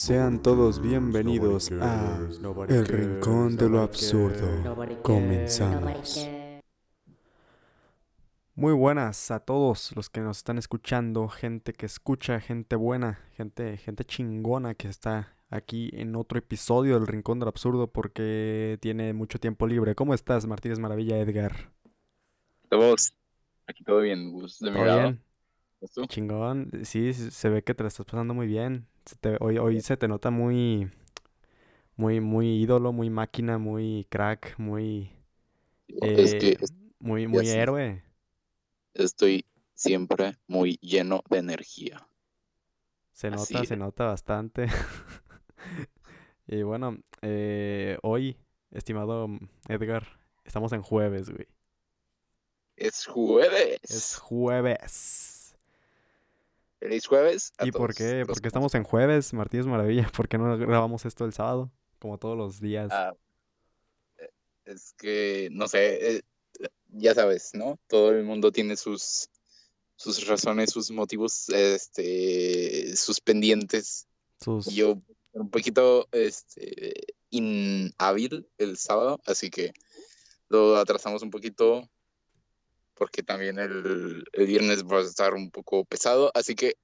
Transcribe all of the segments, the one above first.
Sean todos bienvenidos a El Rincón de lo Absurdo. Comenzamos. Muy buenas a todos los que nos están escuchando, gente que escucha, gente buena, gente, gente chingona que está aquí en otro episodio del Rincón del Absurdo porque tiene mucho tiempo libre. ¿Cómo estás, Martínez Maravilla, Edgar? Todos, aquí todo bien, Gus, de. Chingón. Sí, se se ve que te la estás pasando muy bien. Se te- hoy, hoy se te nota muy, muy, muy ídolo, muy máquina, muy crack, muy, Es que eh, muy, muy héroe. estoy siempre muy lleno de energía. Se Así nota, se nota bastante. Y bueno, eh, hoy, estimado Edgar, estamos en jueves, güey. Es jueves. Es jueves. Feliz jueves a ¿Y por todos ¿Por qué que estamos en jueves, Martínez Maravilla? ¿Por qué no grabamos esto el sábado? Como todos los días. Ah, eh, es que, no sé, eh, ya sabes, ¿no? Todo el mundo tiene sus, sus razones, sus motivos, este, sus pendientes. Sus... Y yo un poquito este, inhábil el sábado, así que lo atrasamos un poquito porque también el, el viernes va a estar un poco pesado, así que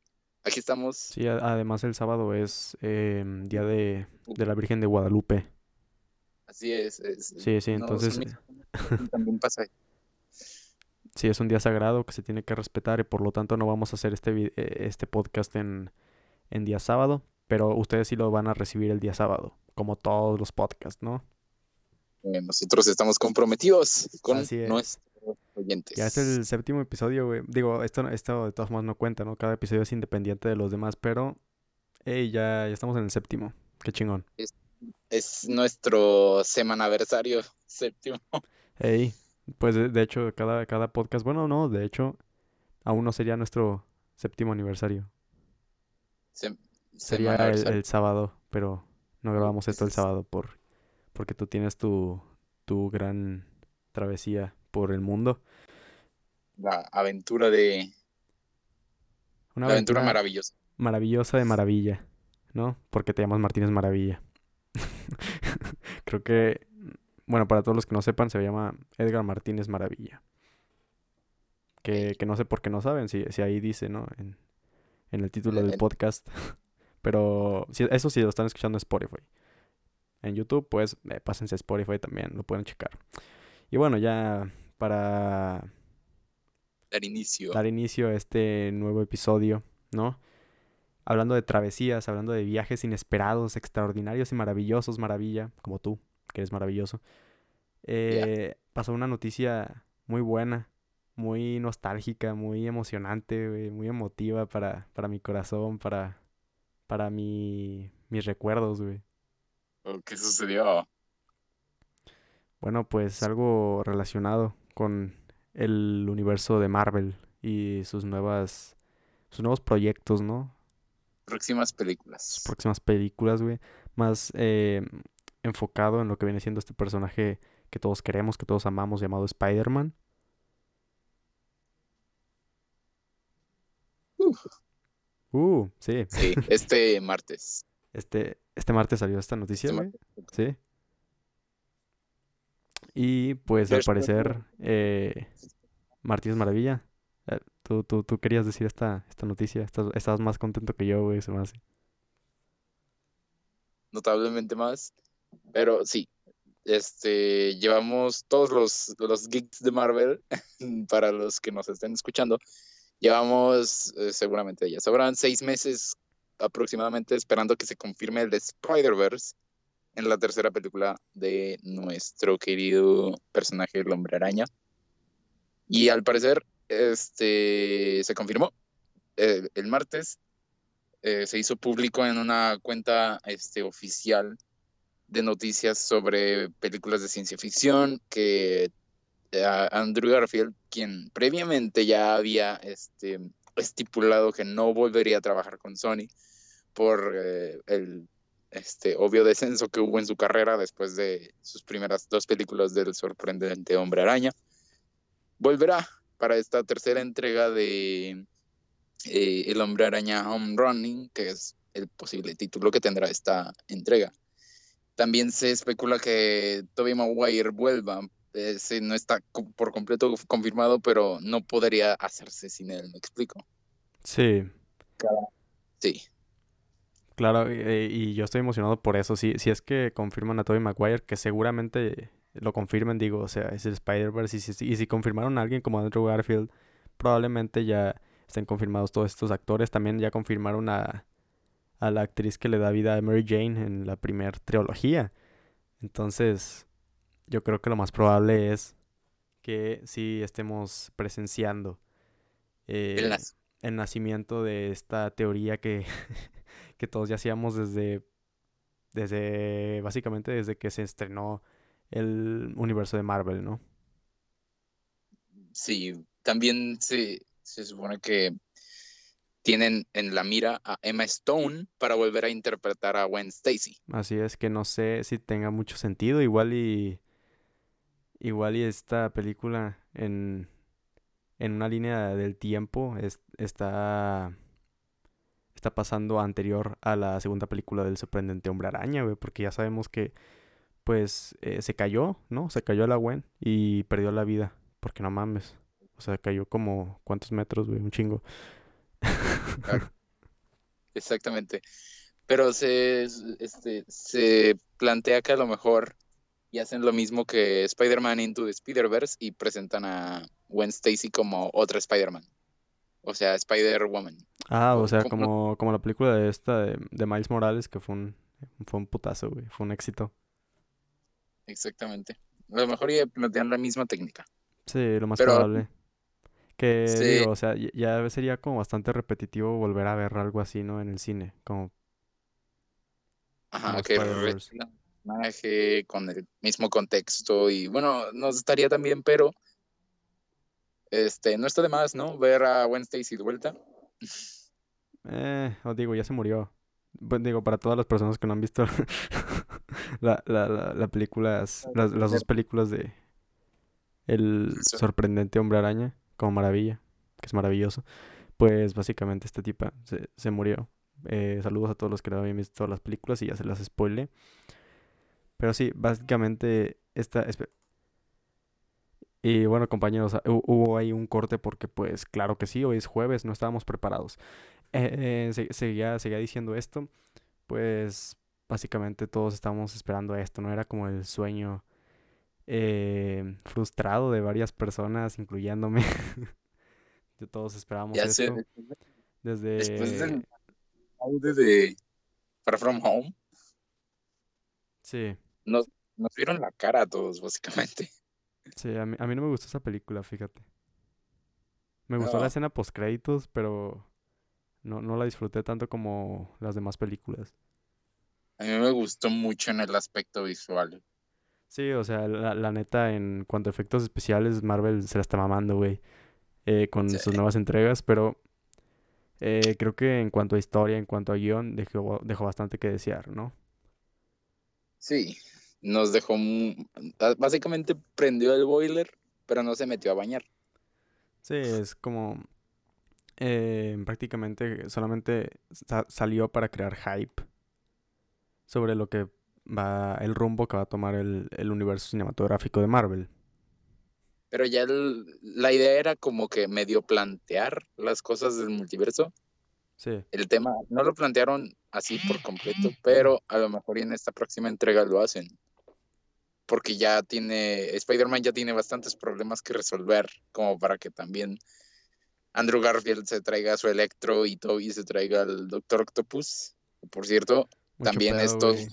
aquí estamos. Sí, además el sábado es em, día de, de la Virgen de Guadalupe. Así es. es- Sí, sí, entonces también pasa. sí es un día sagrado que se tiene que respetar y por lo tanto no vamos a hacer este, eh, este podcast en, en día sábado, pero ustedes sí lo van a recibir el día sábado, como todos los podcasts, ¿no? Nosotros estamos comprometidos con nuestros oyentes. Ya es el séptimo episodio, güey. Digo, esto, esto de todas formas no cuenta, ¿no? Cada episodio es independiente de los demás, pero hey, ya, ya estamos en el séptimo. Qué chingón. Es nuestro semanaversario séptimo. Hey, pues de, de hecho, cada, cada podcast, bueno, no, de hecho, aún no sería nuestro séptimo aniversario. Sem- Sería el, el sábado, pero no grabamos esto el es- sábado por, porque tú tienes tu, tu gran travesía por el mundo. La aventura de. Una la aventura aventura maravillosa. maravillosa de maravilla, ¿no? Porque te llamas Martínez Maravilla. Creo que, bueno, para todos los que no sepan, se llama Edgar Martínez Maravilla. Que, que no sé por qué no saben, si, si ahí dice, ¿no? En, en el título del El- podcast. Pero si- eso sí lo están escuchando en Spotify. En YouTube, pues eh, pásense a Spotify también, lo pueden checar. Y bueno, ya para Dar inicio. dar inicio a este nuevo episodio, ¿no? Hablando de travesías, hablando de viajes inesperados, extraordinarios y maravillosos, maravilla, como tú, que eres maravilloso. Eh, Pasó una noticia muy buena, muy nostálgica, muy emocionante, muy emotiva para, para mi corazón, para, para mi, mis recuerdos, güey. Oh, ¿Qué sucedió? Bueno, pues algo relacionado con el universo de Marvel y sus nuevas, sus nuevos proyectos, ¿no? Próximas sus películas. próximas películas, güey. Más eh, enfocado en lo que viene siendo este personaje que todos queremos, que todos amamos, llamado Spider-Man. Uh, sí. Sí, este martes. Este, este martes salió esta noticia, Este güey. Sí. Y pues al parecer, eh, Martínez Maravilla. eh, tú, tú, tú querías decir esta, esta noticia. Estás, estabas más contento que yo, güey, se me hace. Notablemente más. Pero sí. Este, llevamos todos los, los geeks de Marvel, para los que nos estén escuchando, llevamos, eh, seguramente ya sabrán, seis meses aproximadamente esperando que se confirme el de Spider-Verse en la tercera película de nuestro querido personaje, el Hombre Araña. Y al parecer, este, se confirmó eh, el martes. eh, se hizo público en una cuenta este, oficial de noticias sobre películas de ciencia ficción que eh, Andrew Garfield, quien previamente ya había este, estipulado que no volvería a trabajar con Sony por el este, obvio descenso que hubo en su carrera después de sus primeras dos películas del sorprendente Hombre Araña, volverá para esta tercera entrega de eh, El Hombre Araña Home Running, que es el posible título que tendrá esta entrega. También se especula que Tobey Maguire vuelva. Ese no está por completo confirmado, pero no podría hacerse sin él, ¿me explico? Sí. Sí. Claro, eh, y yo estoy emocionado por eso. Si, si es que confirman a Tobey Maguire, que seguramente lo confirmen, digo, o sea, es el Spider-Verse. Y si, y si confirmaron a alguien como Andrew Garfield, probablemente ya estén confirmados todos estos actores. También ya confirmaron a, a la actriz que le da vida a Mary Jane en la primera trilogía. Entonces, yo creo que lo más probable es que sí estemos presenciando el, eh, nacimiento de esta teoría que, que todos ya hacíamos desde, desde, básicamente desde que se estrenó el universo de Marvel, ¿no? Sí, también se, se supone que tienen en la mira a Emma Stone para volver a interpretar a Gwen Stacy. Así es que no sé si tenga mucho sentido, igual y igual y esta película en en una línea del tiempo está está pasando anterior a la segunda película del sorprendente hombre araña, güey, porque ya sabemos que pues eh, se cayó, ¿no? Se cayó la Gwen y perdió la vida, porque no mames. O sea, cayó como cuántos metros, güey, un chingo. Exactamente. Pero se, este, se plantea que a lo mejor y hacen lo mismo que Spider-Man Into the Spider-Verse y presentan a Gwen Stacy como otra Spider-Man. O sea, Spider-Woman. Ah, o sea, como, como la película de esta de, Miles Morales, que fue un, fue un putazo, güey. Fue un éxito. Exactamente. A lo mejor ya plantean la misma técnica. Sí, lo más probable. Que digo, o sea, ya sería como bastante repetitivo volver a ver algo así, ¿no? En el cine, como... Ajá, que personaje con el mismo contexto y bueno, nos estaría también, pero este, no está de más, ¿no? Ver a Wednesday y de vuelta. Eh, os digo, ya se murió. Digo, para todas las personas que no han visto la, la, la, películas, las, las dos películas de El sorprendente hombre araña como maravilla, que es maravilloso, pues básicamente esta tipa se, se murió. Eh, saludos a todos los que no habían visto todas las películas y ya se las spoile. Pero sí, básicamente esta... Y bueno, compañeros, hubo ahí un corte porque pues claro que sí, hoy es jueves, no estábamos preparados. Eh, eh seguía, seguía diciendo esto, pues básicamente todos estábamos esperando esto, ¿no? Era como el sueño eh, frustrado de varias personas, incluyéndome. de todos esperábamos esto. desde... Después del audio de Far From Home. Sí. Nos, nos vieron la cara a todos, básicamente. Sí, a mí, a mí no me gustó esa película, fíjate. Me gustó la escena post créditos, pero no, no la disfruté tanto como las demás películas. A mí me gustó mucho en el aspecto visual. Sí, o sea, la, neta, en cuanto a efectos especiales, Marvel se la está mamando, güey, eh, con sus nuevas entregas, pero eh, creo que en cuanto a historia, en cuanto a guion, dejó, dejó bastante que desear, ¿no? Sí, nos dejó, básicamente prendió el boiler, pero no se metió a bañar. Sí, es como, eh, prácticamente solamente salió para crear hype sobre lo que va el rumbo que va a tomar el, universo cinematográfico de Marvel. Pero ya la idea era como que medio plantear las cosas del multiverso. Sí. El tema no lo plantearon así por completo, pero a lo mejor en esta próxima entrega lo hacen. Porque ya tiene, Spider-Man ya tiene bastantes problemas que resolver, como para que también Andrew Garfield se traiga su Electro y Toby se traiga al Doctor Octopus. Por cierto, también estos,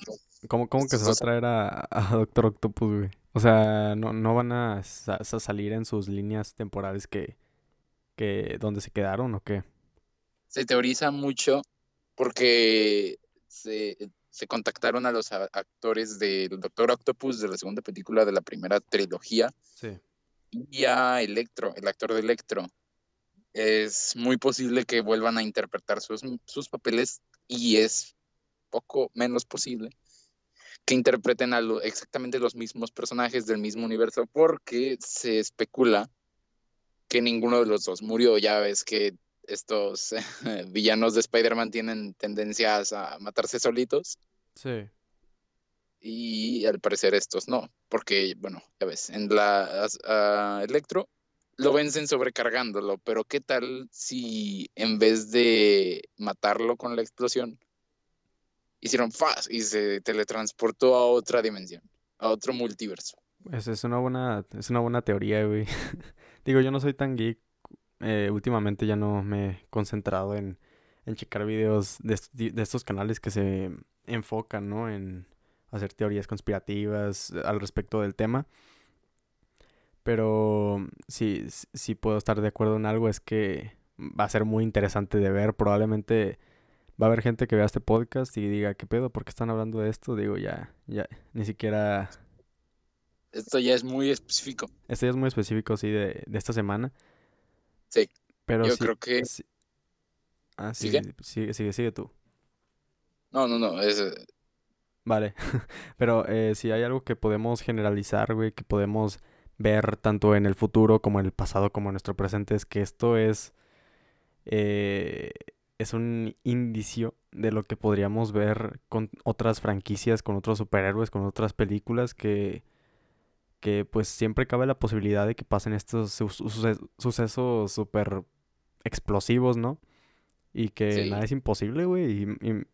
¿Cómo, cómo que se va a traer a, Doctor Octopus, güey? O sea, no, no van a, salir en sus líneas temporales que, que donde se quedaron o qué? Se teoriza mucho porque se, contactaron a los actores del Doctor Octopus de la segunda película de la primera trilogía. Sí. Y a Electro, el actor de Electro. Es muy posible que vuelvan a interpretar sus, sus papeles y es poco menos posible que interpreten a exactamente los mismos personajes del mismo universo, porque se especula que ninguno de los dos murió. Ya ves que estos villanos de Spider-Man tienen tendencias a matarse solitos. Sí. Y al parecer estos no, porque, bueno, ya ves, en la a Electro lo vencen sobrecargándolo, pero ¿qué tal si en vez de matarlo con la explosión, hicieron fast y se teletransportó a otra dimensión, a otro multiverso? Es, es una buena, es una buena teoría, güey. Digo, yo no soy tan geek. Eh, últimamente ya no me he concentrado en, en checar videos de, de estos canales que se enfocan, ¿no? En hacer teorías conspirativas al respecto del tema. Pero sí, s- sí puedo estar de acuerdo en algo, es que va a ser muy interesante de ver. Probablemente va a haber gente que vea este podcast y diga, ¿qué pedo? ¿Por qué están hablando de esto? Digo, ya, ya, ni siquiera... Esto ya es muy específico. Este ya es muy específico, sí, de, de esta semana. Sí, Pero yo creo que... Ah, sí, ¿Sigue? sigue, sigue, sigue tú. No, no, no, es... Vale. Pero eh, si hay algo que podemos generalizar, güey, que podemos ver tanto en el futuro como en el pasado como en nuestro presente, es que esto es... eh, es un indicio de lo que podríamos ver con otras franquicias, con otros superhéroes, con otras películas que... que pues siempre cabe la posibilidad de que pasen estos su- su- suces- sucesos súper explosivos, ¿no? Y que nada es imposible, güey. Y,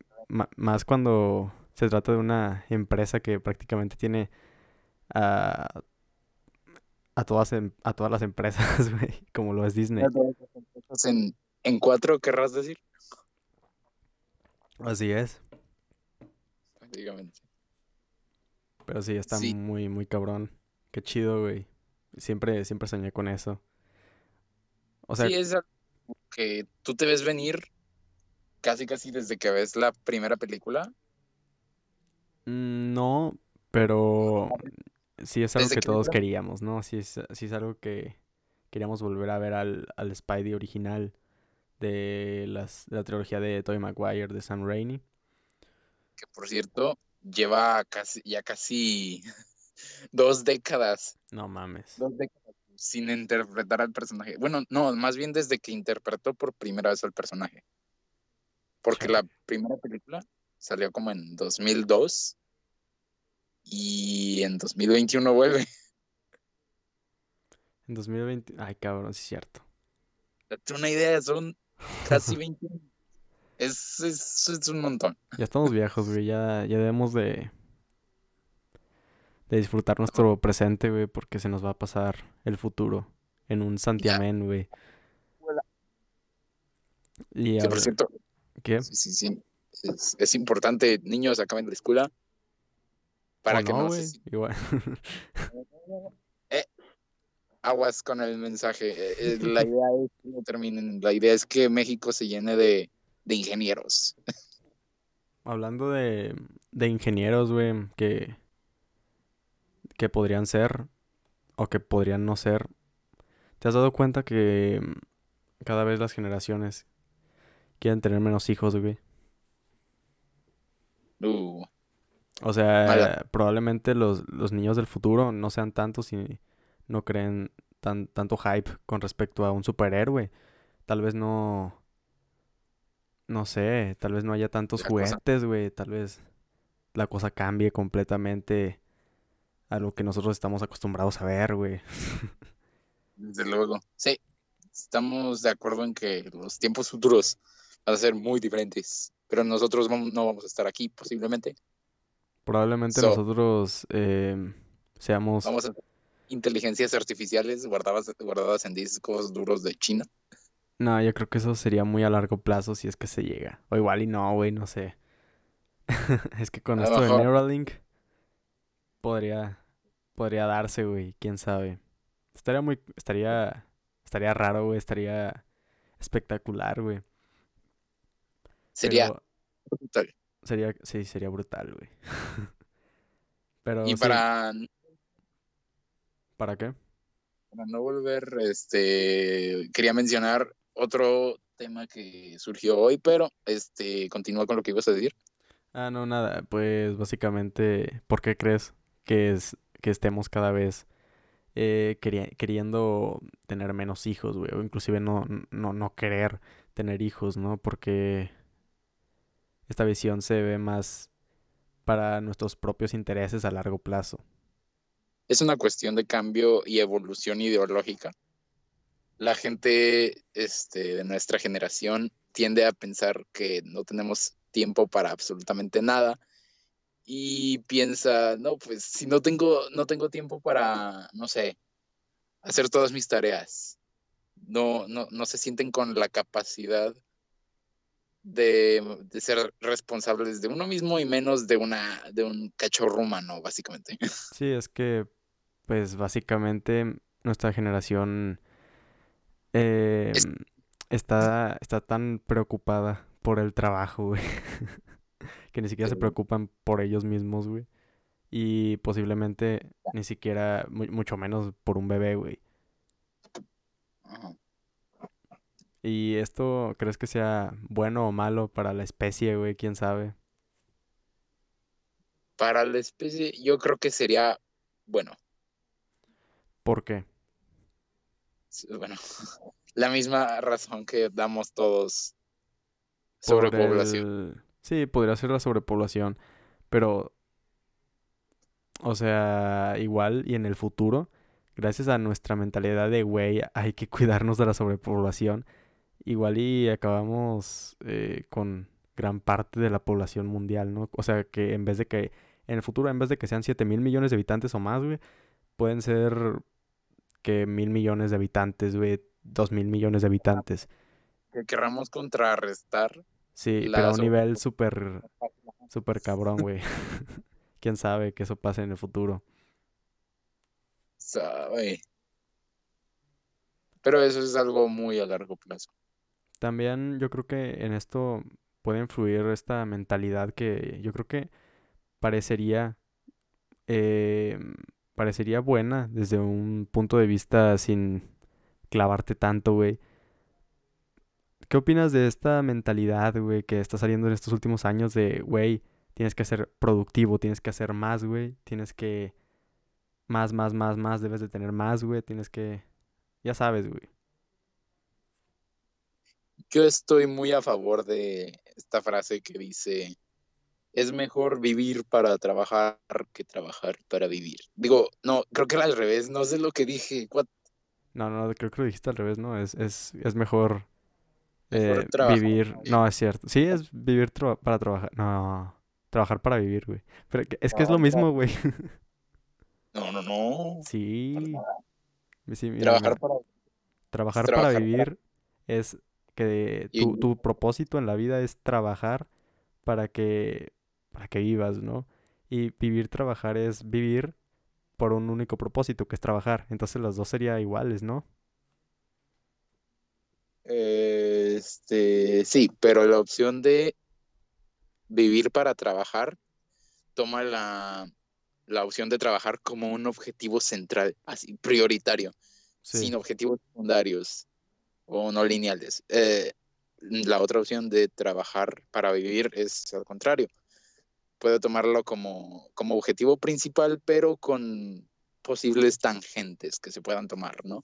más cuando se trata de una empresa que prácticamente tiene a, a todas, em- a todas las empresas, güey, como lo es Disney. En, en cuatro, querrás decir, Así es. prácticamente. Pero sí, está Sí. muy, muy cabrón. Qué chido, güey. Siempre, siempre soñé con eso. O sea, Sí, es algo que tú te ves venir casi casi desde que ves la primera película. mm, no, pero sí es algo Desde que todos queríamos, ¿no? Sí es, sí es algo que queríamos volver a ver al, al Spidey original de las, de la trilogía de Tobey Maguire, de Sam Raimi. que por cierto lleva casi, ya casi dos décadas, No mames. dos décadas sin interpretar al personaje. Bueno, no, más bien desde que interpretó por primera vez al personaje. Porque la primera película salió como en 2002 y en 2021 vuelve. En 2020. Ay, cabrón, sí es cierto. Date una idea, son casi 20 años. Es, es, es un montón. Ya estamos viejos, güey. Ya, ya debemos de. De disfrutar nuestro presente, güey, porque se nos va a pasar el futuro en un santiamén, güey. Y ahora- cierto, ¿Qué? sí, sí, sí. Es, es importante, niños, acaben la escuela. Para ¿O que no, se Igual. Eh, aguas con el mensaje. Eh, eh, La idea es que no terminen. La idea es que México se llene de, de ingenieros. Hablando de, de ingenieros, güey, que, que podrían ser o que podrían no ser. ¿Te has dado cuenta que mm, cada vez las generaciones quieren tener menos hijos, güey? Uh, O sea, probablemente los, los niños del futuro no sean tantos y no creen tan, tanto hype con respecto a un superhéroe. Tal vez no. No sé, tal vez no haya tantos La cosa- juguetes, güey. Tal vez la cosa cambie completamente a lo que nosotros estamos acostumbrados a ver, güey. desde luego. Sí, estamos de acuerdo en que los tiempos futuros van a ser muy diferentes. Pero nosotros no vamos a estar aquí, posiblemente. Probablemente So- nosotros em, seamos. Vamos a inteligencias artificiales guardadas, guardadas en discos duros de China. No, yo creo que eso sería muy a largo plazo si es que se llega. O igual y no, güey, no sé. Es que con A esto de. Neuralink podría podría darse, güey, quién sabe. Estaría muy estaría estaría raro, güey, estaría espectacular, güey. Sería Pero brutal. sería sí, sería brutal, güey. Pero Y sí, para, ¿para qué? para no volver, este, quería mencionar otro tema que surgió hoy, pero este, continúa con lo que ibas a decir. Ah, no, nada, pues básicamente, ¿por qué crees que es que estemos cada vez eh, queriendo tener menos hijos, güey, o inclusive no, no, no querer tener hijos, ¿no? Porque esta visión se ve más para nuestros propios intereses a largo plazo. Es una cuestión de cambio y evolución ideológica. La gente este, de nuestra generación tiende a pensar que no tenemos tiempo para absolutamente nada y piensa, no, pues si no tengo, no tengo tiempo para, no sé, hacer todas mis tareas, no, no, no se sienten con la capacidad de, ser responsables de uno mismo y menos de una de un cachorro humano, básicamente. Sí, es que, pues básicamente nuestra generación em, está, está tan preocupada por el trabajo, güey. que ni siquiera se preocupan por ellos mismos, güey. Y posiblemente ni siquiera, mucho menos por un bebé, güey. ¿Y esto crees que sea bueno o malo para la especie, güey? ¿Quién sabe? Para la especie yo creo que sería bueno. ¿Por qué? Bueno, la misma razón que damos todos sobrepoblación. Sí, podría ser la sobrepoblación, pero, o sea, igual y en el futuro, gracias a nuestra mentalidad de, güey, hay que cuidarnos de la sobrepoblación, igual y acabamos eh, con gran parte de la población mundial, ¿no? O sea, que en vez de que, en el futuro, en vez de que sean 7 mil millones de habitantes o más, güey, pueden ser que mil millones de habitantes, güey, dos mil millones de habitantes. Que querramos contrarrestar Sí, pero a un nivel súper, súper cabrón, güey. ¿Quién sabe que eso pase en el futuro? Sabe. Pero eso es algo muy a largo plazo. También yo creo que en esto puede influir esta mentalidad que yo creo que parecería eh, parecería buena desde un punto de vista sin clavarte tanto, güey. ¿Qué opinas de esta mentalidad, güey, que está saliendo en estos últimos años de, güey, tienes que ser productivo, tienes que hacer más, güey, tienes que... Más, más, más, más, debes de tener más, güey, tienes que... Ya sabes, güey. Yo estoy muy a favor de esta frase que dice, es mejor vivir para trabajar que trabajar para vivir. Digo, no, creo que era al revés, no sé lo que dije. No, no, creo que lo dijiste al revés, ¿no? Es, es, es mejor eh, vivir, no, es cierto. Sí, es vivir para trabajar. No, trabajar para vivir, güey. Pero es que es lo mismo, güey. No, no, no. Sí. trabajar para trabajar para vivir es que tu, tu, propósito en la vida es trabajar para que para que vivas, ¿no? Y vivir trabajar es vivir por un único propósito, que es trabajar. Entonces las dos serían iguales, ¿no? Este, sí, pero la opción de vivir para trabajar toma la, opción de trabajar como un objetivo central, así prioritario, sin objetivos secundarios o no lineales. Eh, la otra opción de trabajar para vivir es al contrario. Puede tomarlo como, como objetivo principal, pero con posibles tangentes que se puedan tomar, ¿no?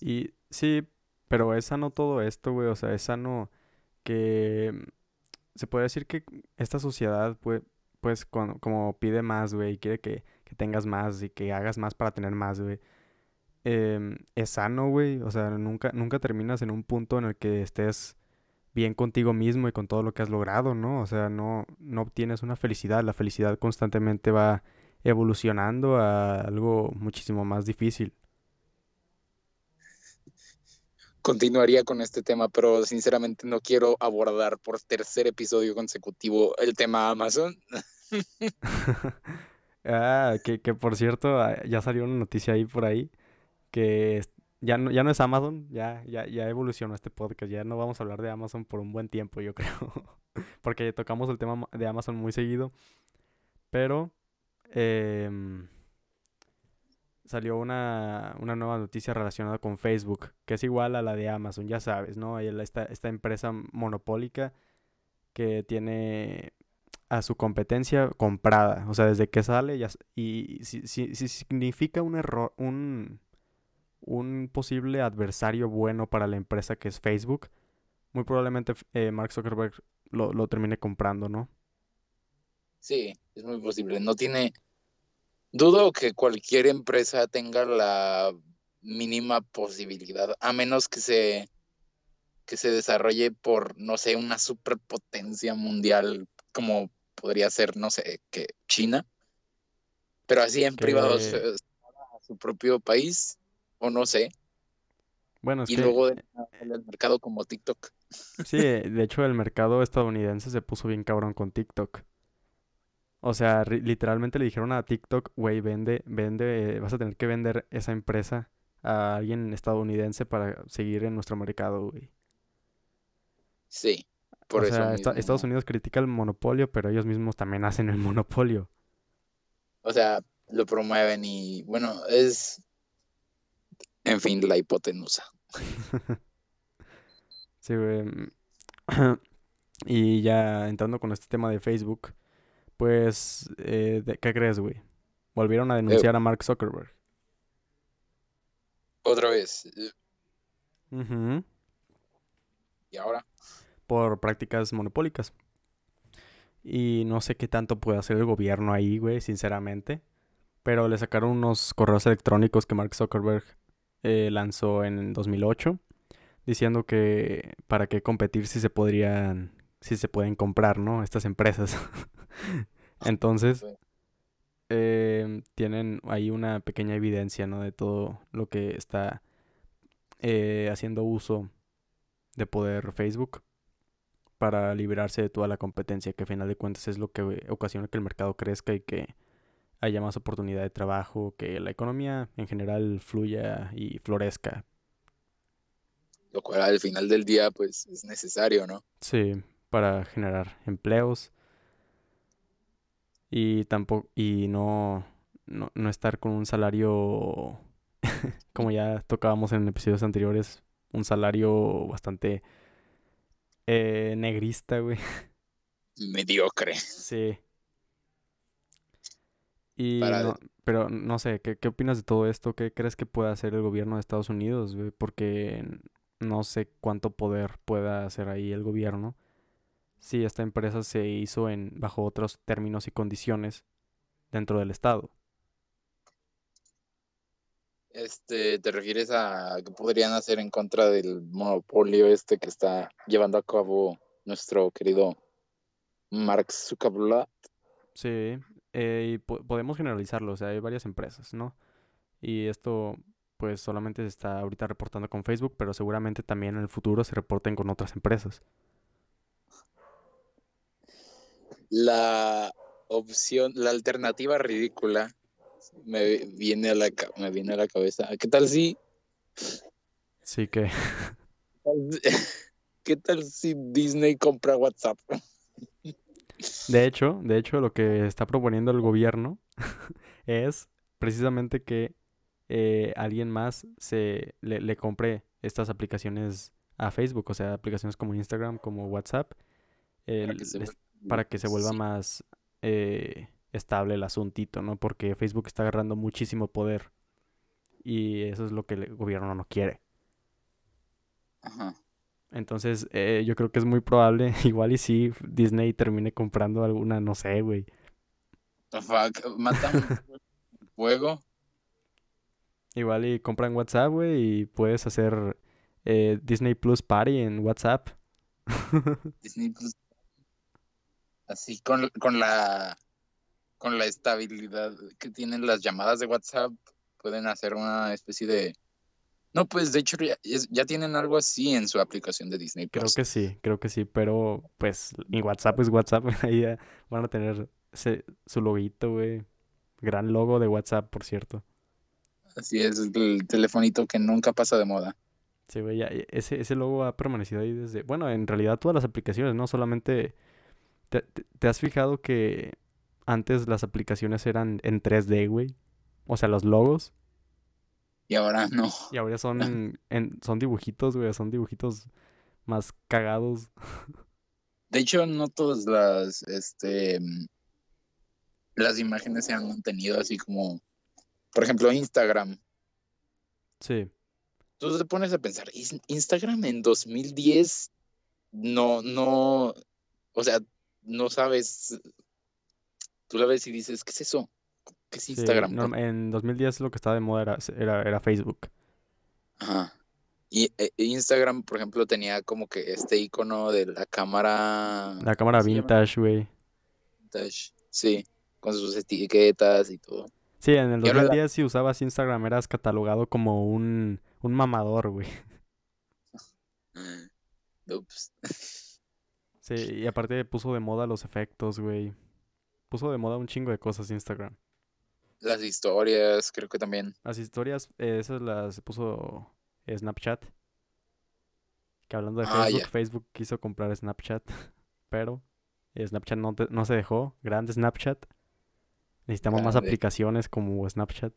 Y sí, pero es sano todo esto, güey. O sea, es sano que mm, se puede decir que esta sociedad, pues, pues como pide más, güey, y quiere que, tengas más y que hagas más para tener más, güey. Em, es sano, güey. O sea, nunca, nunca terminas en un punto en el que estés bien contigo mismo y con todo lo que has logrado, ¿no? O sea, no, no obtienes una felicidad. La felicidad constantemente va evolucionando a algo muchísimo más difícil continuaría con este tema, pero sinceramente no quiero abordar por tercer episodio consecutivo el tema Amazon. ah, que, por cierto, ah, ya salió una noticia ahí por ahí que ya no, ya no es Amazon, ya, ya, ya evolucionó este podcast, ya no vamos a hablar de Amazon por un buen tiempo, yo creo. Porque tocamos el tema de Amazon muy seguido. Pero eh, salió una, nueva noticia relacionada con Facebook, que es igual a la de Amazon, ya sabes, ¿no? Esta, esta empresa monopólica que tiene a su competencia comprada. O sea, desde que sale ya, y si, si, si significa un error, un, un posible adversario bueno para la empresa que es Facebook, muy probablemente eh, Mark Zuckerberg lo, lo termine comprando, ¿no? Sí, es muy posible. No tiene. Dudo que cualquier empresa tenga la mínima posibilidad, a menos que se que se desarrolle por, no sé, una superpotencia mundial como podría ser, no sé, que China. Pero así en privado a su propio país, o no sé. Bueno, es y que... luego en el mercado como TikTok. Sí, de hecho el mercado estadounidense se puso bien cabrón con TikTok. O sea, literalmente le dijeron a TikTok, güey, vende, vende, vas a tener que vender esa empresa a alguien estadounidense para seguir en nuestro mercado, güey. Sí, por o eso. sea, mismo. Estados Unidos critica el monopolio, pero ellos mismos también hacen el monopolio. O sea, lo promueven y bueno, es en fin, la hipotenusa. sí, güey. y ya entrando con este tema de Facebook, pues, eh, ¿qué crees, güey? Volvieron a denunciar a Mark Zuckerberg. Otra vez. Uh ¿Y ahora? Por prácticas monopólicas. Y no sé qué tanto puede hacer el gobierno ahí, güey, sinceramente. Pero le sacaron unos correos electrónicos que Mark Zuckerberg eh, lanzó en 2008 diciendo que para qué competir si se podrían si se pueden comprar no estas empresas entonces eh, tienen ahí una pequeña evidencia no de todo lo que está eh, haciendo uso de poder Facebook para liberarse de toda la competencia que a final de cuentas es lo que ocasiona que el mercado crezca y que haya más oportunidad de trabajo, que la economía en general fluya y florezca. Lo cual al final del día pues es necesario, ¿no? Sí, para generar empleos y tampoco y no, no, no estar con un salario como ya tocábamos en episodios anteriores, un salario bastante eh, negrista, güey. Mediocre. Sí. Y pero no sé, ¿qué, ¿qué, opinas de todo esto? ¿Qué crees que pueda hacer el gobierno de Estados Unidos? Güey? Porque no sé cuánto poder pueda hacer ahí el gobierno. Si esta empresa se hizo en bajo otros términos y condiciones dentro del estado. Este, ¿te refieres a qué podrían hacer en contra del monopolio este que está llevando a cabo nuestro querido Mark Zuckerberg? Sí, eh, y podemos generalizarlo, o sea, hay varias empresas, ¿no? Y esto, pues, solamente se está ahorita reportando con Facebook, pero seguramente también en el futuro se reporten con otras empresas. La opción, la alternativa ridícula me viene a la, me viene a la cabeza. ¿Qué tal si? Sí que. ¿Qué tal si Disney compra WhatsApp? De hecho, de hecho, lo que está proponiendo el gobierno es precisamente que eh, alguien más se le, compre estas aplicaciones a Facebook, o sea, aplicaciones como Instagram, como WhatsApp, para, que se vuelva más eh, estable el asuntito, ¿no? Porque Facebook está agarrando muchísimo poder y eso es lo que el gobierno no quiere. Ajá. Entonces, eh, yo creo que es muy probable, igual y si Disney termine comprando alguna, no sé, güey. Fuck, matan fuego. Igual y compran WhatsApp, güey, y puedes hacer eh, Disney Plus Party en WhatsApp. Disney Plus. Así con, con la con la estabilidad que tienen las llamadas de WhatsApp, pueden hacer una especie de no, pues de hecho ya, tienen algo así en su aplicación de Disney Creo que sí, creo que sí, pero pues en WhatsApp es WhatsApp, ahí van a tener ese, su loguito, güey. Gran logo de WhatsApp, por cierto. Así es, el telefonito que nunca pasa de moda. Sí, güey, ese, ese logo ha permanecido ahí desde... Bueno, en realidad todas las aplicaciones, no solamente... te has fijado que antes las aplicaciones eran en 3D, güey? O sea, los logos. Y ahora no. Y ahora son, en, son dibujitos, güey. Son dibujitos más cagados. De hecho, no todas las, este, las imágenes se han mantenido así como, por ejemplo, Instagram. Sí. Tú te pones a pensar, "Is- Instagram en 2010 no, no, o sea, no sabes, tú la ves y dices, ¿qué es eso? ¿Qué es Sí, Instagram? norm- en 2010 lo que estaba de moda era, era, era Facebook. Ajá. Y eh, Instagram, por ejemplo, tenía como que este icono de la cámara La cámara vintage, güey. vintage, sí, con sus etiquetas y todo. Sí, en el Y ahora la- 2010 si usabas Instagram eras catalogado como un, un mamador, güey. Ups. Sí, y aparte puso de moda los efectos, güey. Puso de moda un chingo de cosas Instagram. Las historias, creo que también. Las historias, eh, esas las puso Snapchat. Que hablando de Ah, Facebook. Facebook quiso comprar Snapchat, pero Snapchat no, te- no se dejó. Grande Snapchat. Necesitamos más aplicaciones como Snapchat.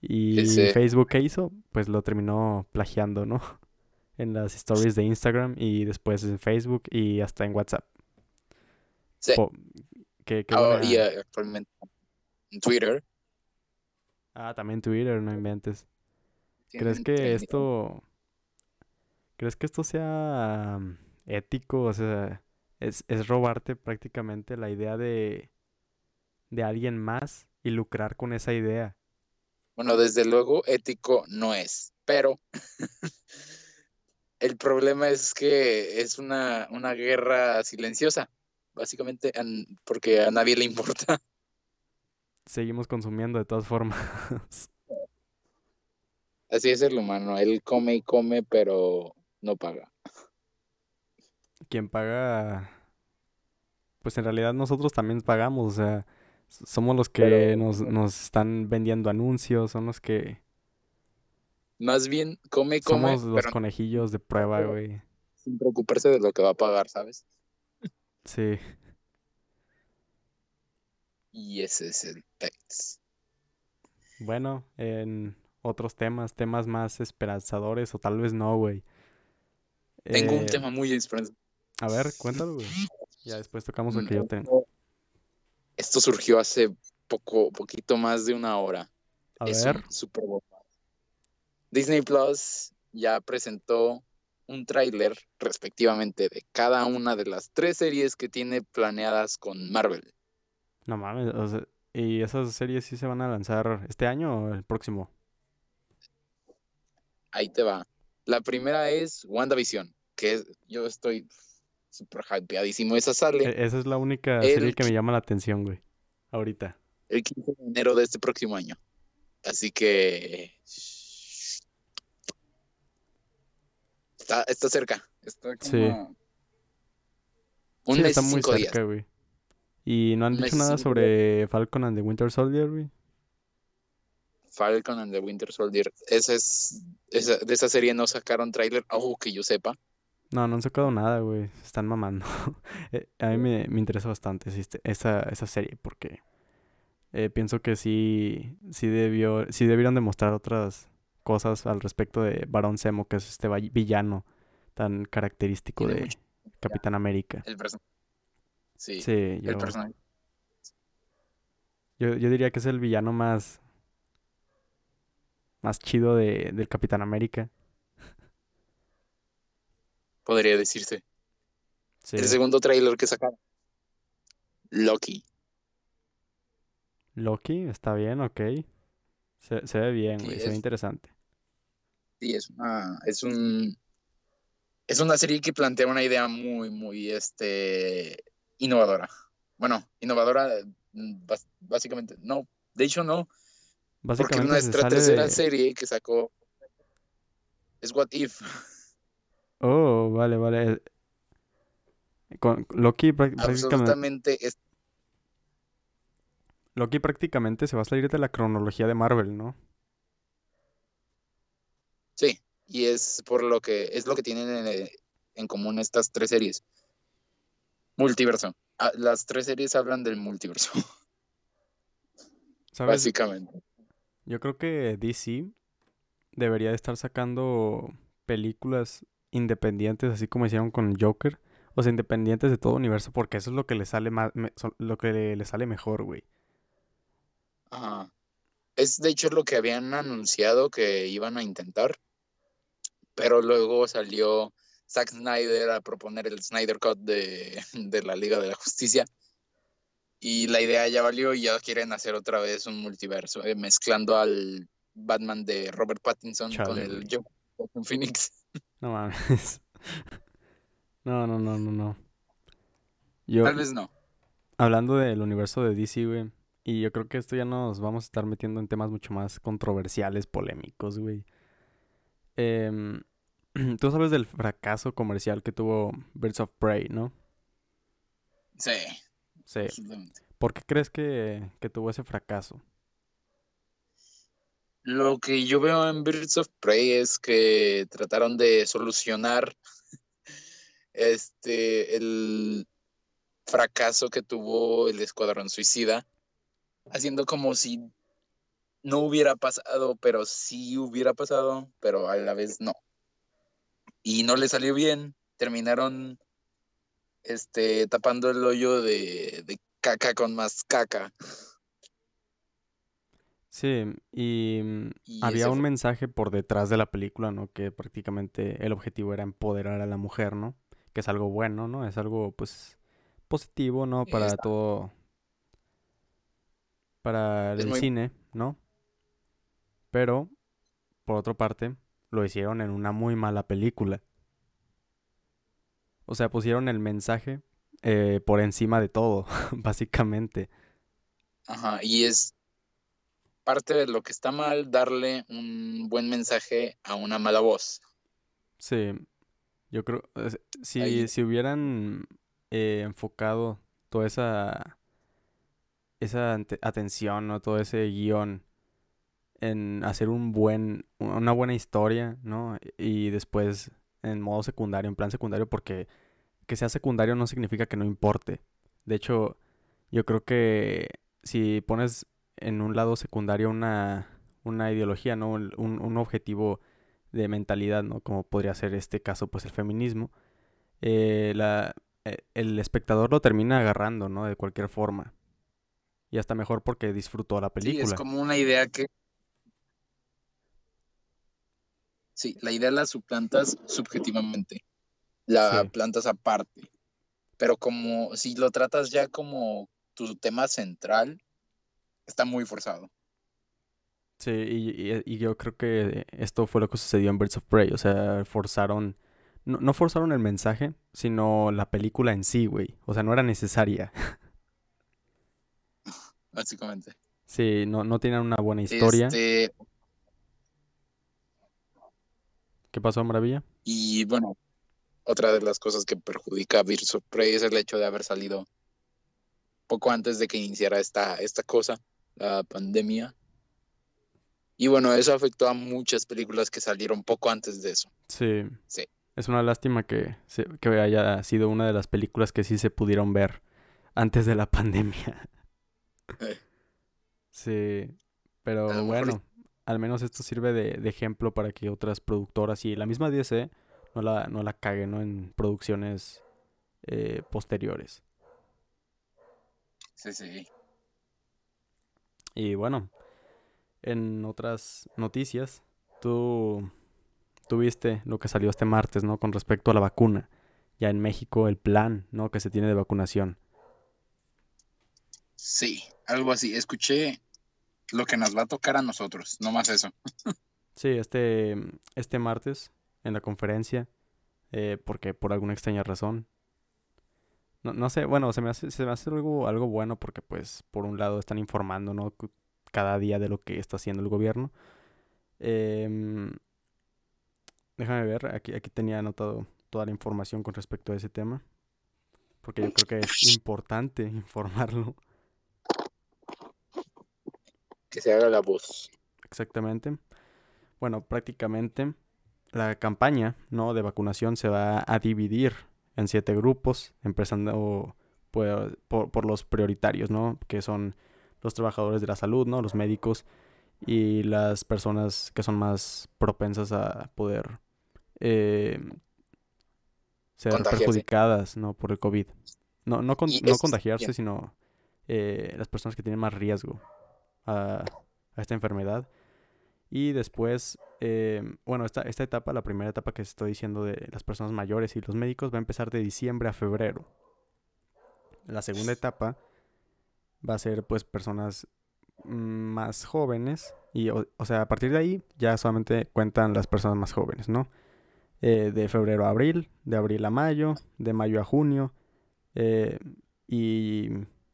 Y Ese- Facebook, ¿qué hizo? Pues lo terminó plagiando, ¿no? En las stories de Instagram y después en Facebook y hasta en WhatsApp. Sí. Po- qué- qué Ahora, y eh, actualmente en Twitter. Ah, también Twitter, no inventes. ¿Crees que esto... ¿Crees que esto sea mm, ético? O sea, es, es robarte prácticamente la idea de, de alguien más y lucrar con esa idea. Bueno, desde luego ético no es, pero el problema es que es una, una guerra silenciosa, básicamente porque a nadie le importa. Seguimos consumiendo de todas formas. Así es el humano, él come y come, pero no paga. Quien paga... Pues en realidad nosotros también pagamos, o sea, somos los que Pero- nos, nos están vendiendo anuncios, son los que... Más bien come come, Somos los pero conejillos de prueba, güey. sin preocuparse de lo que va a pagar, ¿sabes? Sí. Y ese es el pex. Bueno, en otros temas, temas más esperanzadores o tal vez no, güey. Tengo un Eh, tema muy esperanzador. A ver, cuéntalo, güey. Ya después tocamos el que yo tengo. Esto- surgió hace poco, poquito más de una hora. A es ver, un Super. Disney Plus ya presentó un tráiler respectivamente de cada una de las tres series que tiene planeadas con Marvel. no mames, o sea, ¿y esas series sí se van a lanzar este año o el próximo? Ahí te va. La primera es WandaVision, que es- yo estoy súper hypeadísimo. Esa sale E- esa es la única El serie que me llama la atención, güey. Ahorita. el 15 de enero de este próximo año. Así que está, está cerca. Está como Sí. un Sí, mes está y muy cinco cerca, güey. ¿Y no han dicho nada sobre Falcon and the Winter Soldier, güey? Falcon and the Winter Soldier. Esa es, esa, de esa serie no sacaron tráiler, algo que yo sepa. No, no han sacado nada, güey. Se están mamando. Eh, A mí me, me interesa bastante esa, esa serie porque eh, pienso que sí, sí debió, sí debieron demostrar otras cosas al respecto de Barón Zemo, que es este villano tan característico de mucho- Capitán América. El personaje. Sí, Sí, el yo, personaje. yo, yo diría que es el villano más, más chido de, del Capitán América. Podría decirse. Sí. El segundo tráiler que sacaron. Loki. Loki, está bien, ok. Se, se ve bien, Sí, güey, se ve es- interesante. Sí, es una, es un, es una serie que plantea una idea muy, muy, este, innovadora. Bueno, innovadora, mm, básicamente, no, de hecho no, porque nuestra tercera de... serie que sacó es What If. Oh, vale, vale. Con Loki prá- prácticamente, Absolutamente, es, Loki prácticamente se va a salir de la cronología de Marvel, ¿no? sí, y es por lo que, es lo que tienen en, en común estas tres series. Multiverso. Ah, Las tres series hablan del multiverso, ¿Sabes? básicamente. Yo creo que DC debería de estar sacando películas independientes, así como hicieron con Joker, O sea, independientes de todo universo, porque eso es lo que le sale más, lo que le, le sale mejor, güey. Ajá. Es de hecho lo que habían anunciado que iban a intentar. Pero luego salió Zack Snyder a proponer el Snyder Cut de, de la Liga de la Justicia. Y la idea ya valió y ya quieren hacer otra vez un multiverso, eh, mezclando al Batman de Robert Pattinson con el Joker Phoenix. No mames. No, no, no, no, no. Tal vez no. Hablando del universo de DC, güey. Y yo creo que esto ya nos vamos a estar metiendo en temas mucho más controversiales, polémicos, güey. Em, tú sabes del fracaso comercial que tuvo Birds of Prey, ¿no? Sí. Sí. ¿Por qué crees que, tuvo ese fracaso? Lo que yo veo en Birds of Prey es que trataron de solucionar este el fracaso que tuvo el Escuadrón Suicida, haciendo como si no hubiera pasado, pero sí hubiera pasado, pero a la vez no. Y no le salió bien, terminaron este, tapando el hoyo de, caca con más caca. Sí, y, mm, había un mensaje por detrás de la película, ¿no? Que prácticamente el objetivo era empoderar a la mujer, ¿no? Que es algo bueno, ¿no? Es algo, pues, positivo, ¿no? Para todo, para el cine, ¿no? Pero, por otra parte, lo hicieron en una muy mala película. O sea, pusieron el mensaje eh, por encima de todo, básicamente. Ajá, y es parte de lo que está mal darle un buen mensaje a una mala voz. Sí, yo creo, si, si hubieran eh, enfocado toda esa, esa atención, ¿no? Todo ese guion en hacer un buen, una buena historia, ¿no? Y después en modo secundario, en plan secundario, porque que sea secundario no significa que no importe. De hecho, yo creo que si pones en un lado secundario una, una ideología, ¿no? Un, un, objetivo de mentalidad, ¿no? Como podría ser este caso, pues el feminismo, eh, la, eh, el espectador lo termina agarrando, ¿no? De cualquier forma. Y hasta mejor porque disfrutó la película. Sí, es como una idea que Sí, la idea la suplantas subjetivamente, la plantas aparte, pero como si lo tratas ya como tu tema central, está muy forzado. Sí, y, yo creo que esto fue lo que sucedió en Birds of Prey, o sea, forzaron, no, no forzaron el mensaje, sino la película en sí, güey, o sea, no era necesaria. Básicamente. Sí, no, no tenían una buena historia. Este, ¿Qué pasó, Maravilla? Y bueno, otra de las cosas que perjudica a Birds of Prey es el hecho de haber salido poco antes de que iniciara esta, esta cosa, la pandemia. Y bueno, eso afectó a muchas películas que salieron poco antes de eso. Sí. Sí. Es una lástima que, que haya sido una de las películas que sí se pudieron ver antes de la pandemia. Eh. Sí. Pero bueno, al menos esto sirve de, ejemplo para que otras productoras y la misma DC no la, no la caguen en producciones eh, posteriores. Sí, sí. Y bueno, en otras noticias, tú tuviste lo que salió este martes, ¿no? Con respecto a la vacuna. Ya en México el plan, ¿no? Que se tiene de vacunación. Sí, algo así. Escuché lo que nos va a tocar a nosotros, no más eso. sí, este, este martes en la conferencia, eh, porque por alguna extraña razón. No, no sé, bueno, se me hace, se me hace algo, algo bueno porque pues por un lado están informando, ¿no? Cada día de lo que está haciendo el gobierno. Em, déjame ver, aquí, aquí tenía anotado toda la información con respecto a ese tema. Porque yo creo que es importante informarlo que se haga la voz. Exactamente. Bueno, prácticamente la campaña ¿no? de vacunación se va a dividir en siete grupos, empezando por, por, los prioritarios, ¿no? Que son los trabajadores de la salud, ¿no? Los médicos y las personas que son más propensas a poder eh, ser perjudicadas, ¿no? Por el COVID. No, no, con- no contagiarse, sino eh, las personas que tienen más riesgo a, esta enfermedad. Y después, eh, bueno, esta, esta etapa, la primera etapa que estoy diciendo de las personas mayores y los médicos, va a empezar de diciembre a febrero. La segunda etapa va a ser pues personas mm, más jóvenes y o, o sea, a partir de ahí ya solamente cuentan las personas más jóvenes, ¿no? Eh, de febrero a abril, de abril a mayo, de mayo a junio eh, y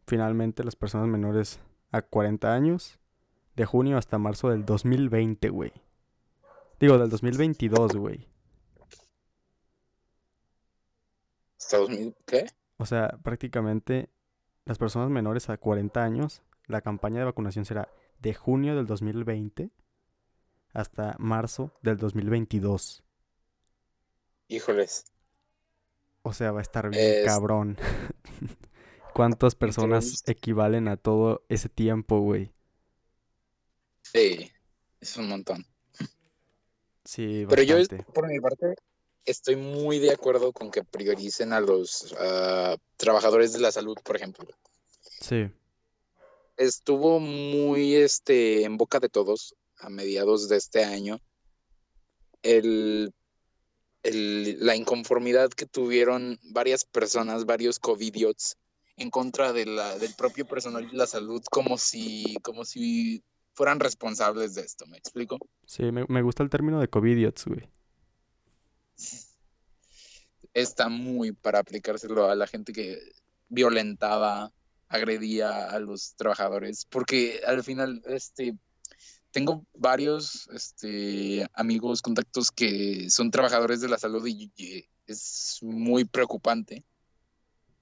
finalmente las personas menores a 40 años de junio hasta marzo del 2020, güey. Digo, del 2022, güey. Estados Unidos, ¿qué? O sea, prácticamente las personas menores a 40 años, la campaña de vacunación será de junio del 2020 hasta marzo del 2022. Híjoles. O sea, va a estar bien Es- cabrón. ¿Cuántas personas equivalen a todo ese tiempo, güey? Sí, es un montón. Sí, Pero yo, bastante. por mi parte, estoy muy de acuerdo con que prioricen a los ah, trabajadores de la salud, por ejemplo. Sí, Estuvo muy este, en boca de todos a mediados de este año el, el- la inconformidad que tuvieron varias personas, varios covidiots, en contra de la, del propio personal de la salud, como si, como si fueran responsables de esto, ¿me explico? sí, me, me gusta el término de covidiots, güey. está muy para aplicárselo a la gente que violentaba, agredía a los trabajadores, porque al final, este, tengo varios, este, amigos, contactos que son trabajadores de la salud y, y es muy preocupante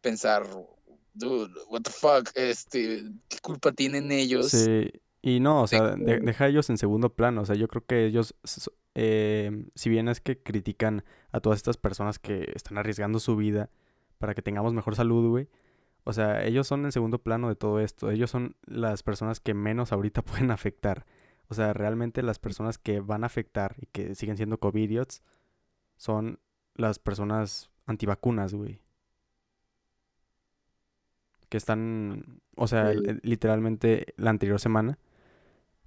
pensar, dude, what the fuck, este, ¿qué culpa tienen ellos? Sí, y no, o sea, de- deja a ellos en segundo plano, o sea, yo creo que ellos, eh, si bien es que critican a todas estas personas que están arriesgando su vida para que tengamos mejor salud, güey, o sea, ellos son en segundo plano de todo esto, ellos son las personas que menos ahorita pueden afectar, o sea, realmente las personas que van a afectar y que siguen siendo covidiots son las personas antivacunas, güey. Que están, o sea, Sí. li- literalmente la anterior semana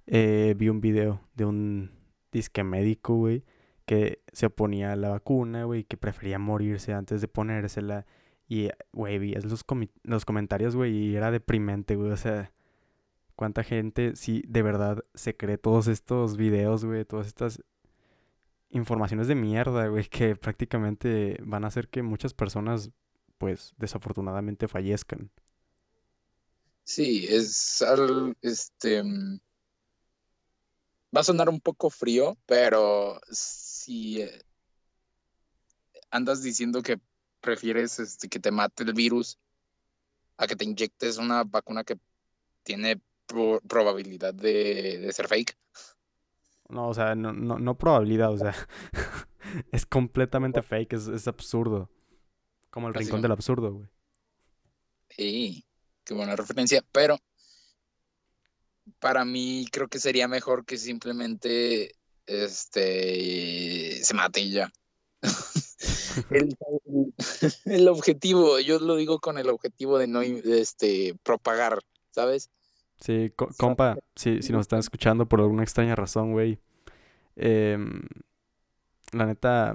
eh, vi un video de un disque médico, güey, que se oponía a la vacuna, güey, que prefería morirse antes de ponérsela. Y, güey, vi los, comi- los comentarios, güey, y era deprimente, güey. O sea, cuánta gente sí de verdad se cree todos estos videos, güey, todas estas informaciones de mierda, güey, que prácticamente van a hacer que muchas personas, pues, desafortunadamente fallezcan. Sí, es al, este mm, va a sonar un poco frío, pero si eh, andas diciendo que prefieres este, que te mate el virus a que te inyectes una vacuna que tiene pro- probabilidad de, de ser fake, No, o sea, no, no, no probabilidad, o sea, es completamente fake, es, es absurdo. Como el rincón no. del absurdo, güey. sí, qué buena referencia, pero para mí creo que sería mejor que simplemente este se mate y ya. el, el objetivo, yo lo digo con el objetivo de no este, propagar, ¿sabes? Sí, co- compa, si, si nos están escuchando por alguna extraña razón, güey. em, la neta,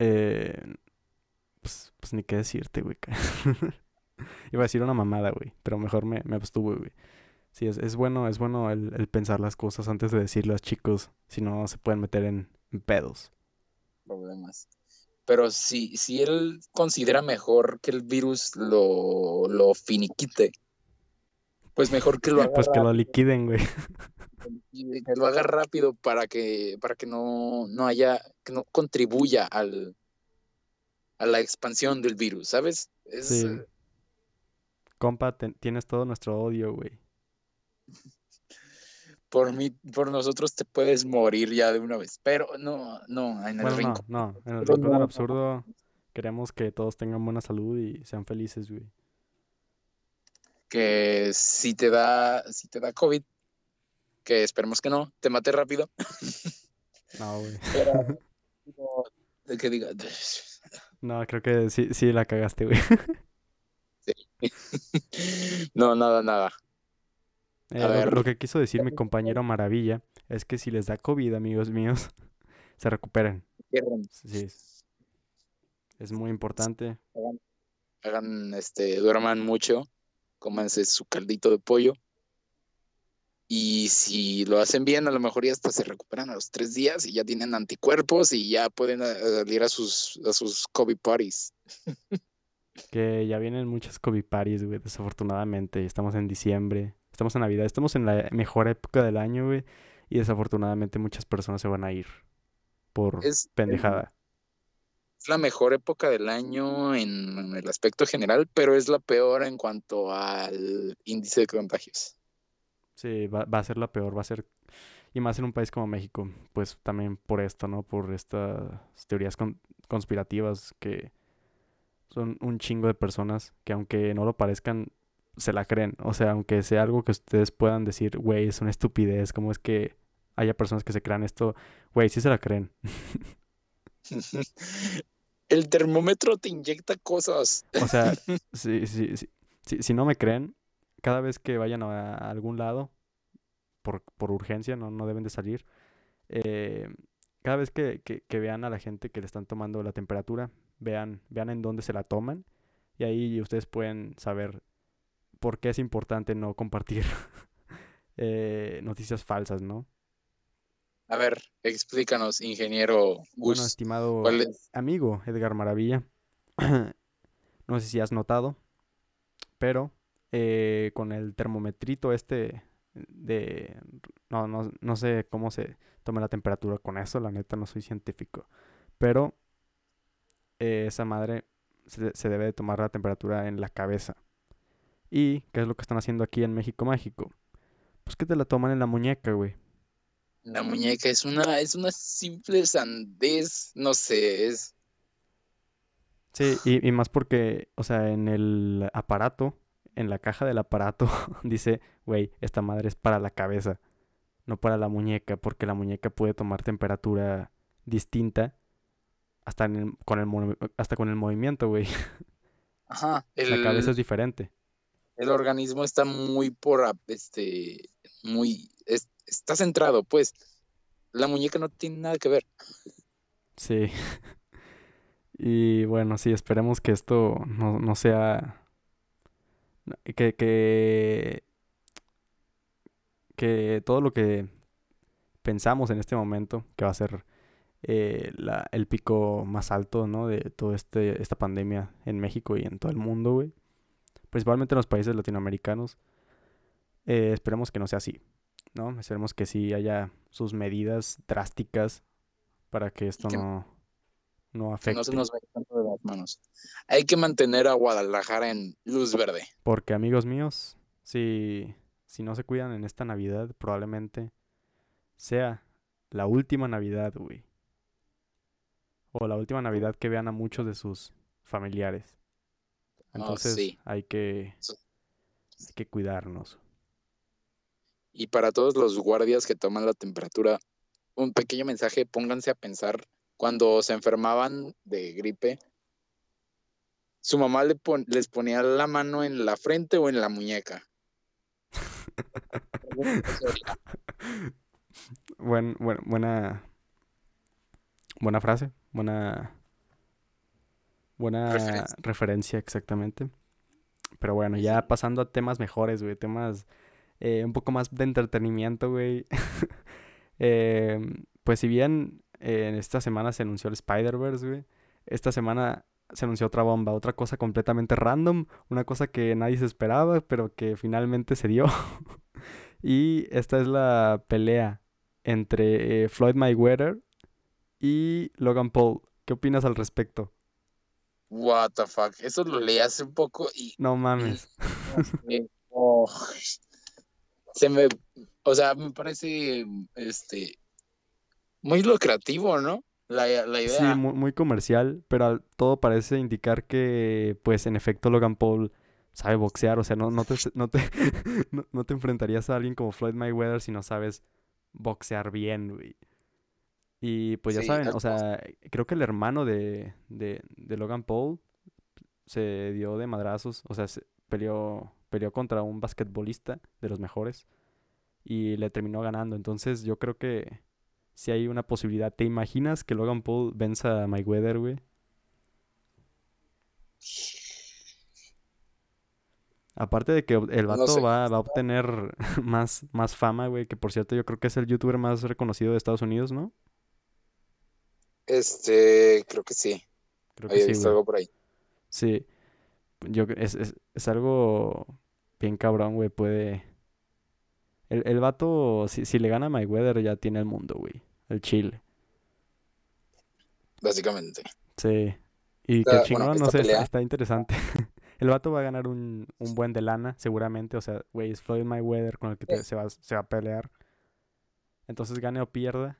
eh, pues, pues ni qué decirte, güey. Iba a decir una mamada, güey, pero mejor me, me abstuve, güey. Sí, es, es bueno, es bueno el, el pensar las cosas antes de decirlas, chicos, si no se pueden meter en, en pedos. Problemas. Pero si, si él considera mejor que el virus lo, lo finiquite, pues mejor que lo haga Pues que lo liquiden, güey. que lo haga rápido para que, para que no, no haya, que no contribuya al, a la expansión del virus, ¿sabes? Es, Sí. Compa, tienes todo nuestro odio, güey. por mí, por nosotros te puedes morir ya de una vez, pero no, no, en el Bueno, no, rincón. no. En el rincón del absurdo queremos que todos tengan buena salud y sean felices, güey. que si te da, si te da COVID, que esperemos que no, te mate rápido, No, güey. pero no, de que diga, No, creo que sí, sí la cagaste, güey. no, nada, nada. Eh, lo, lo, que quiso decir mi compañero Maravilla es que si les da COVID, amigos míos, se recuperen. Sí. Es muy importante. Hagan, este, duerman mucho, cómanse su caldito de pollo. Y si lo hacen bien, a lo mejor ya hasta se recuperan a los tres días y ya tienen anticuerpos y ya pueden eh, salir a sus, a sus COVID parties. Que ya vienen muchas COVID parties, güey, desafortunadamente. Estamos en diciembre, estamos en Navidad, estamos en la mejor época del año, güey. Y desafortunadamente muchas personas se van a ir por pendejada. Es la mejor época del año en el aspecto general, pero es la peor en cuanto al índice de contagios. Sí, va, a ser la peor, va a ser... Y más en un país como México, pues también por esto, ¿no? Por estas teorías conspirativas que son un chingo de personas que aunque no lo parezcan, se la creen. O sea, aunque sea algo que ustedes puedan decir, güey, es una estupidez, ¿cómo es que haya personas que se crean esto? Güey, sí se la creen. El termómetro te inyecta cosas. O sea, si, si, si, si, no me creen, cada vez que vayan a, algún lado, por, por urgencia, no, no deben de salir, eh, cada vez que, que, que, vean a la gente que le están tomando la temperatura, vean, vean en dónde se la toman y ahí ustedes pueden saber por qué es importante no compartir eh, noticias falsas, ¿no? A ver, explícanos, ingeniero Gus. Bueno, estimado amigo Edgar Maravilla, no sé si has notado, pero eh, con el termometrito este de... No, no, no sé cómo se toma la temperatura con eso, la neta no soy científico, pero eh, esa madre se, se, debe de tomar la temperatura en la cabeza. ¿Y qué es lo que están haciendo aquí en México Mágico? Pues que te la toman en la muñeca, güey. La muñeca es una, es una simple sandez, no sé, es... Sí, y, y más porque, o sea, en el aparato, en la caja del aparato, dice, güey, esta madre es para la cabeza, no para la muñeca, porque la muñeca puede tomar temperatura distinta hasta, con, el, hasta con el movimiento, güey. Ajá. la cabeza es diferente. El organismo está muy por, este, muy, está centrado, pues. La muñeca no tiene nada que ver. Sí. Y bueno, sí, esperemos que esto no, no sea. Que, que. Que todo lo que pensamos en este momento, que va a ser eh, la, el pico más alto, ¿no? De toda este, esta pandemia en México y en todo el mundo, güey. Principalmente en los países latinoamericanos. Eh, esperemos que no sea así. ¿no? Esperemos que sí haya sus medidas drásticas para que esto no, no afecte. no se nos vaya tanto de las manos. Hay que mantener a Guadalajara en luz verde. Porque, amigos míos, si, si no se cuidan en esta Navidad, probablemente sea la última Navidad, güey. O la última Navidad que vean a muchos de sus familiares. Oh, Entonces hay que hay que cuidarnos. Y para todos los guardias que toman la temperatura, un pequeño mensaje, pónganse a pensar cuando se enfermaban de gripe, su mamá les ponía la mano en la frente o en la muñeca. Buen, buena, buena frase, buena, buena referencia. referencia. exactamente. Pero bueno, ya pasando a temas mejores, güey, temas eh, un poco más de entretenimiento, güey. Em, pues si bien en esta semana se anunció el Spider-Verse, güey, esta semana se anunció otra bomba, otra cosa completamente random, una cosa que nadie se esperaba, pero que finalmente se dio. y esta es la pelea entre eh, Floyd Mayweather y Logan Paul. ¿Qué opinas al respecto? What the fuck, eso lo leí hace un poco y... No mames. oh se me, o sea, me parece, este, muy lucrativo, ¿no? La, la idea. Sí, muy, comercial, pero todo parece indicar que, pues, en efecto, Logan Paul sabe boxear, o sea, no, no, te, no, te, no, te enfrentarías a alguien como Floyd Mayweather si no sabes boxear bien, güey. Y pues ya Sí, saben, o sea, creo que el hermano de, de, de Logan Paul se dio de madrazos, o sea, se peleó, peleó contra un basquetbolista de los mejores y le terminó ganando. Entonces yo creo que si hay una posibilidad. ¿Te imaginas que Logan Paul venza a Mayweather, güey? Aparte de que el No vato sé. va, va a obtener más, más fama, güey, que por cierto yo creo que es el youtuber más reconocido de Estados Unidos, ¿no? Este, creo que sí. Creo que Había sí, visto güey. algo por ahí. Sí, yo es, es, es algo bien cabrón, güey, puede... El, el vato, si, si le gana a Mayweather, ya tiene el mundo, güey. El Chile. Básicamente. Sí. Y bueno, chingón, no sé, está, pelea- está interesante. El vato va a ganar un, un buen de lana, seguramente. O sea, güey, es Floyd Mayweather con el que te- se va, se va a pelear. Entonces, gane o pierda,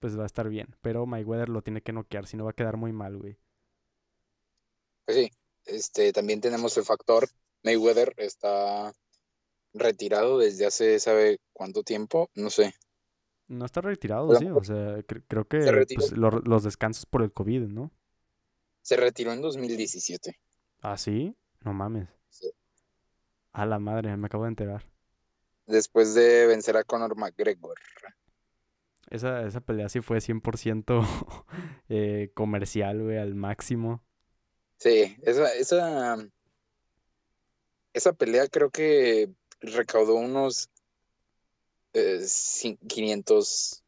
pues va a estar bien. Pero Mayweather lo tiene que noquear, si no va a quedar muy mal, güey. Pues sí. Este, también tenemos el factor Mayweather está retirado desde hace, ¿sabe cuánto tiempo? No sé. No está retirado, sí. O sea, cre- creo que pues, lo- los descansos por el COVID, ¿no? Se retiró en 2017. ¿Ah, sí? No mames. Sí. A la madre, me acabo de enterar. Después de vencer a Conor McGregor. Esa, esa pelea sí fue 100% eh, comercial, güey, al máximo. Sí, esa, esa, esa pelea creo que recaudó unos eh, cin- 500,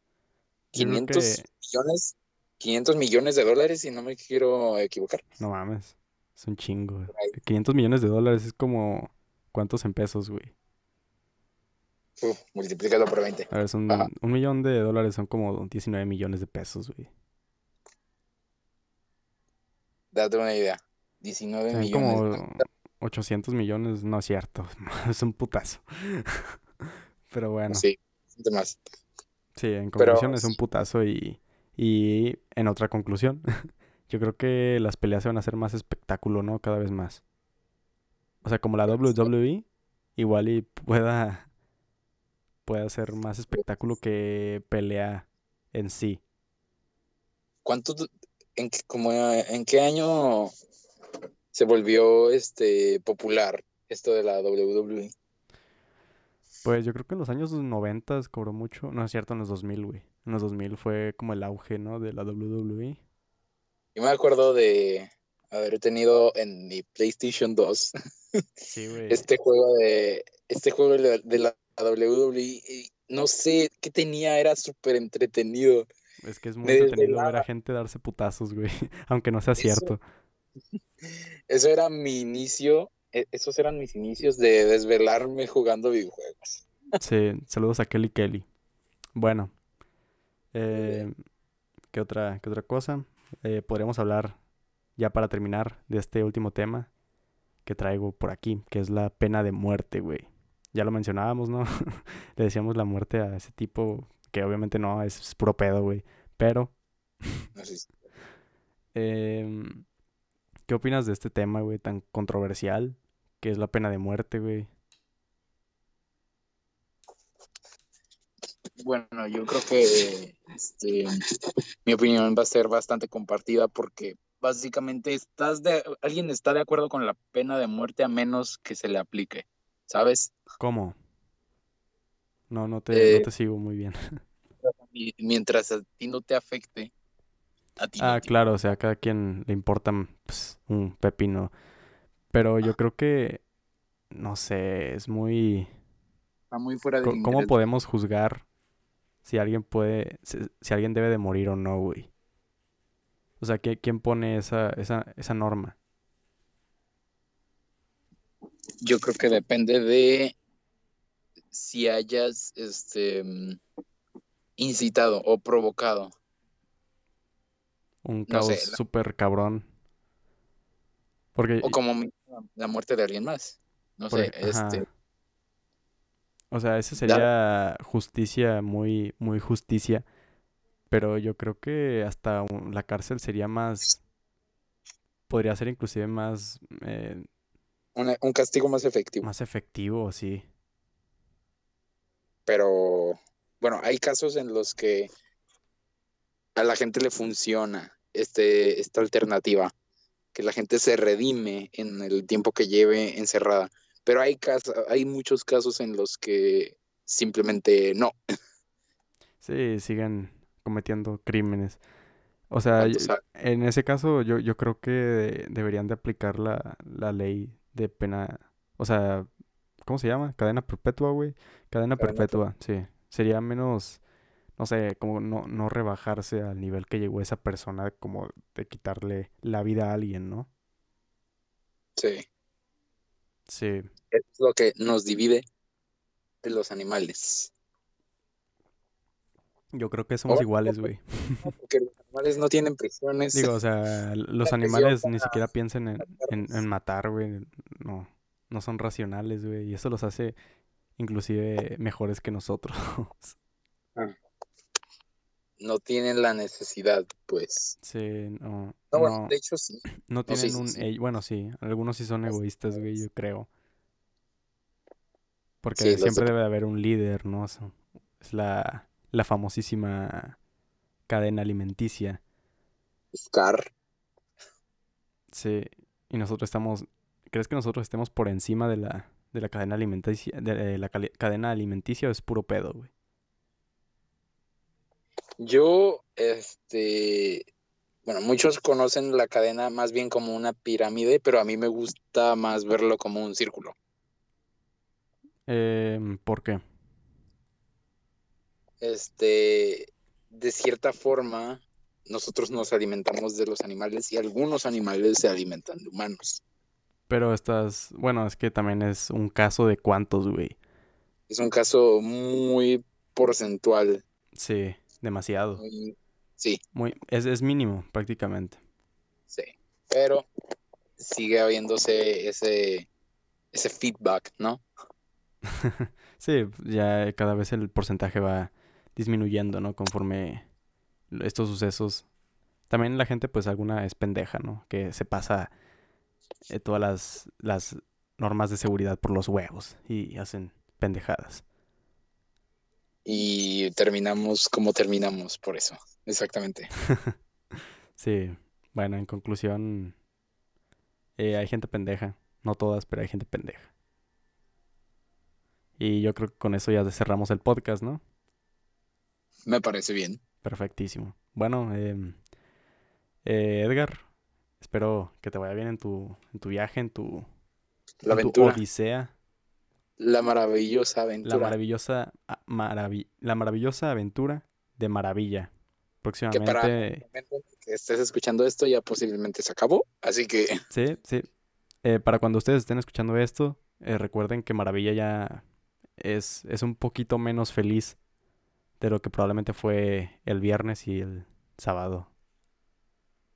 Yo creo 500 que- millones, 500 millones de dólares, si no me quiero equivocar. No mames. Es un chingo, güey. ahí. 500 millones de dólares es como... ¿Cuántos en pesos, güey? Uf, multiplícalo por 20. A ver, son... Ajá. Un millón de dólares son como 19 millones de pesos, güey. Date una idea. 19 Son millones. como 800 millones, no es cierto. Es un putazo. Pero bueno. Sí, más. Sí, en Pero conclusión es un putazo y, y en otra conclusión, yo creo que las peleas se van a hacer más espectáculo, ¿no? Cada vez más. O sea, como la WWE, igual y pueda, pueda ser más espectáculo que pelea en sí. ¿Cuánto, en, qué- como, eh, en qué año se volvió este popular esto de la? WWE? Pues yo creo que en los años 90 cobró mucho, no es cierto, en los 2000, güey. En los 2000 fue como el auge, ¿no? De la. WWE. Yo me acuerdo de haber tenido en mi PlayStation 2 Sí, güey. este juego de este juego de la, la WWE. no sé qué tenía, era súper entretenido. Es que es muy me entretenido ver a gente darse putazos, güey. Aunque no sea Eso- cierto. Eso era mi inicio, e- esos eran mis inicios de desvelarme jugando videojuegos. Sí, saludos a Kelly Kelly. Bueno, eh, ¿qué otra, qué otra cosa? Eh, podríamos hablar, ya para terminar, de este último tema que traigo por aquí, que es la pena de muerte, güey. Ya lo mencionábamos, ¿no? Le decíamos la muerte a ese tipo, que obviamente no, es, es puro pedo, güey. Pero, em, ¿qué opinas de este tema, güey, tan controversial, que es la pena de muerte, güey? Bueno, yo creo que este, mi opinión va a ser bastante compartida porque básicamente estás de, alguien está de acuerdo con la pena de muerte a menos que se le aplique, ¿sabes? ¿Cómo? No, no te, no Eh, te sigo muy bien. Mientras a ti no te afecte, a ti no Ah, te- claro, o sea, a cada quien le importa pues, un pepino. Pero yo creo que, no sé, es muy... está muy fuera de ¿Cómo podemos juzgar si alguien puede, si, si alguien debe de morir o no, güey? O sea, ¿qui- ¿quién pone esa, esa, esa norma? Yo creo que depende de si hayas este incitado o provocado. Un No caos sé, la- súper cabrón. Porque, O como la muerte de alguien más. No sé, este, O sea, ese dar- sería justicia, muy, muy justicia. Pero yo creo que hasta la cárcel sería más, podría ser inclusive más, eh, una- un castigo más efectivo. más efectivo, sí. Pero bueno, hay casos en los que a la gente le funciona este, esta alternativa, que la gente se redime en el tiempo que lleve encerrada. Pero hay, casos, hay muchos casos en los que simplemente no. Sí, siguen cometiendo crímenes. O sea, en ese caso yo, yo creo que deberían de aplicar la, la ley de pena, o sea, ¿cómo se llama? Cadena perpetua, güey. Cadena, perpetua, sí. Sería menos, no sé, como no, no rebajarse al nivel que llegó esa persona, como de quitarle la vida a alguien, ¿no? Sí. Sí. Es lo que nos divide de los animales. Yo creo que somos iguales, güey. Animales no tienen prisiones. Digo, o sea, los animales ni siquiera piensan en, en, matar, güey. No, no son racionales, güey. Y eso los hace inclusive mejores que nosotros. Ah. No tienen la necesidad, pues. Sí, no. No, bueno, de hecho sí. No tienen un... Bueno, sí, algunos sí son egoístas, güey, yo creo. Porque siempre debe haber un líder, ¿no? Es la la famosísima cadena alimenticia. Scar. Sí, y nosotros estamos, ¿crees que nosotros estemos por encima de la, de la cadena alimenticia, de la cadena alimenticia o es puro pedo, güey? Yo, este, bueno, muchos conocen la cadena más bien como una pirámide, pero a mí me gusta más verlo como un círculo. Eh, ¿Por qué? este, de cierta forma, nosotros nos alimentamos de los animales y algunos animales se alimentan de humanos. Pero estás, bueno, es que también es un caso de cuántos, güey. Es un caso muy porcentual. Sí, demasiado. sí. Muy, es, es mínimo, prácticamente. Sí, pero sigue habiéndose ese, ese feedback, ¿no? sí, ya cada vez el porcentaje va disminuyendo, ¿no? Conforme estos sucesos. También la gente, pues alguna es pendeja, ¿no? Que se pasa eh, todas las, las normas de seguridad por los huevos y hacen pendejadas. Y terminamos como terminamos por eso, exactamente. sí, bueno, en conclusión, eh, hay gente pendeja. No todas, pero hay gente pendeja. Y yo creo que con eso ya cerramos el podcast, ¿no? Me parece bien. Perfectísimo. Bueno, em, eh, Edgar, espero que te vaya bien en tu, en tu viaje, en tu, la aventura. odisea. La maravillosa aventura. La maravillosa, ah, la maravillosa aventura de Maravilla. Próximamente. Que para que estés escuchando esto ya posiblemente se acabó, así que. Sí, sí. Eh, para cuando ustedes estén escuchando esto, eh, recuerden que Maravilla ya es, es un poquito menos feliz de lo que probablemente fue el viernes y el sábado.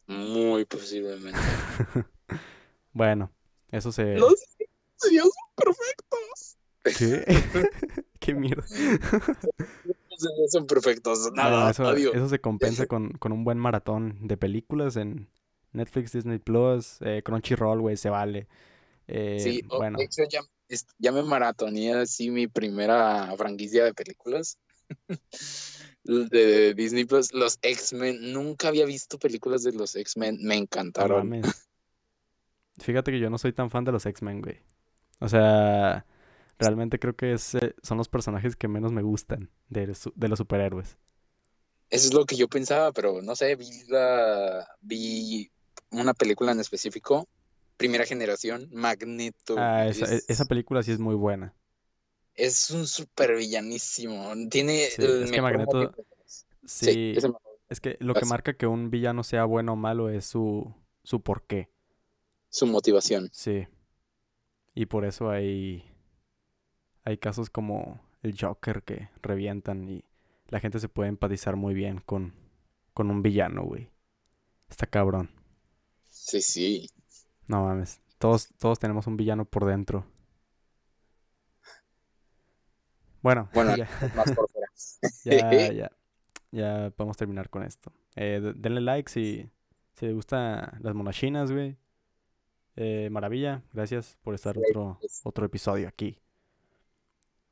Muy posiblemente. bueno, eso se... Los días son perfectos. ¿Qué? ¿Qué mierda? Los son perfectos. Nada, eso, eso, se compensa con, con, un buen maratón de películas en Netflix, Disney Plus, eh, Crunchyroll, güey, se vale. Eh, sí, bueno. de hecho ya, ya me maratoné así mi primera franquicia de películas. de Disney Plus, los X-Men. Nunca había visto películas de los X-Men. Me encantaron. Fíjate que yo no soy tan fan de los X-Men, güey. O sea, realmente creo que son los personajes que menos me gustan de, los superhéroes. Eso es lo que yo pensaba, pero no sé, vi, vi una película en específico, primera generación, Magneto. Ah, esa, esa película sí es muy buena es un super villanísimo. Tiene es que Magneto. Sí, es, que lo que marca que un villano sea bueno o malo es su, su porqué. Su motivación. Sí. Y por eso hay. Hay casos como el Joker que revientan y la gente se puede empatizar muy bien con, con un villano, güey. Está cabrón. Sí, sí. No mames. Todos, todos tenemos un villano por dentro. Bueno, ya. más por fuera. ya, ya, ya podemos terminar con esto. Eh, denle like si, si les gustan las monachinas, güey. Eh, maravilla, gracias por estar otro, otro episodio aquí.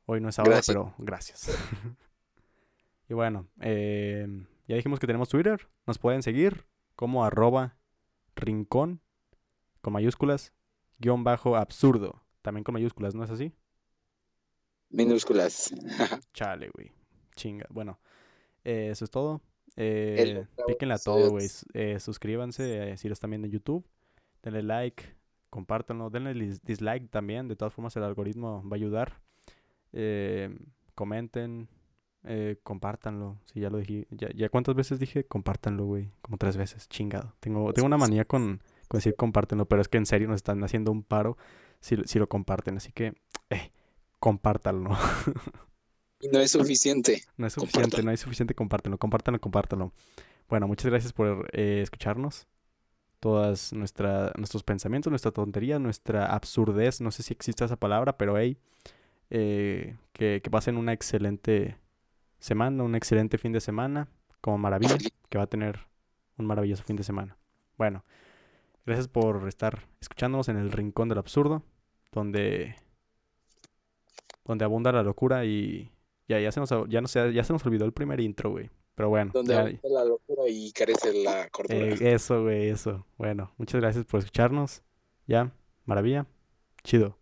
Hoy no es ahora, pero gracias. y bueno, eh, ya dijimos que tenemos Twitter. Nos pueden seguir como arroba rincón con mayúsculas, guion bajo absurdo. También con mayúsculas, ¿no es así? Minúsculas. Chale, güey. Chinga. Bueno, eh, eso es todo. Eh, píquenle a todo, güey. Eh, suscríbanse eh, si lo están viendo en YouTube. Denle like, compártanlo. Denle dislike también. De todas formas, el algoritmo va a ayudar. Eh, comenten, eh, compártanlo. Si ya lo dije. Ya, ya cuántas veces dije compártanlo, güey. Como tres veces. Chingado. Tengo, tengo una manía con, con decir compártanlo, pero es que en serio nos están haciendo un paro si, si lo comparten. Así que, eh, compártanlo. Y no es suficiente. No es suficiente, no es suficiente, compártanlo, compártanlo, compártanlo. Bueno, muchas gracias por eh, escucharnos. Todas nuestra, nuestros pensamientos, nuestra tontería, nuestra absurdez, no sé si existe esa palabra, pero hey, eh, que, que pasen una excelente semana, un excelente fin de semana, como maravilla, que va a tener un maravilloso fin de semana. Bueno, gracias por estar escuchándonos en el rincón del absurdo, donde, donde abunda la locura y ya, ya se nos, ya no ya se nos olvidó el primer intro, güey. Pero bueno. Donde ya- abunda la locura y carece la cordura. eh, eso, güey, eso. Bueno, muchas gracias por escucharnos. Ya, maravilla. Chido.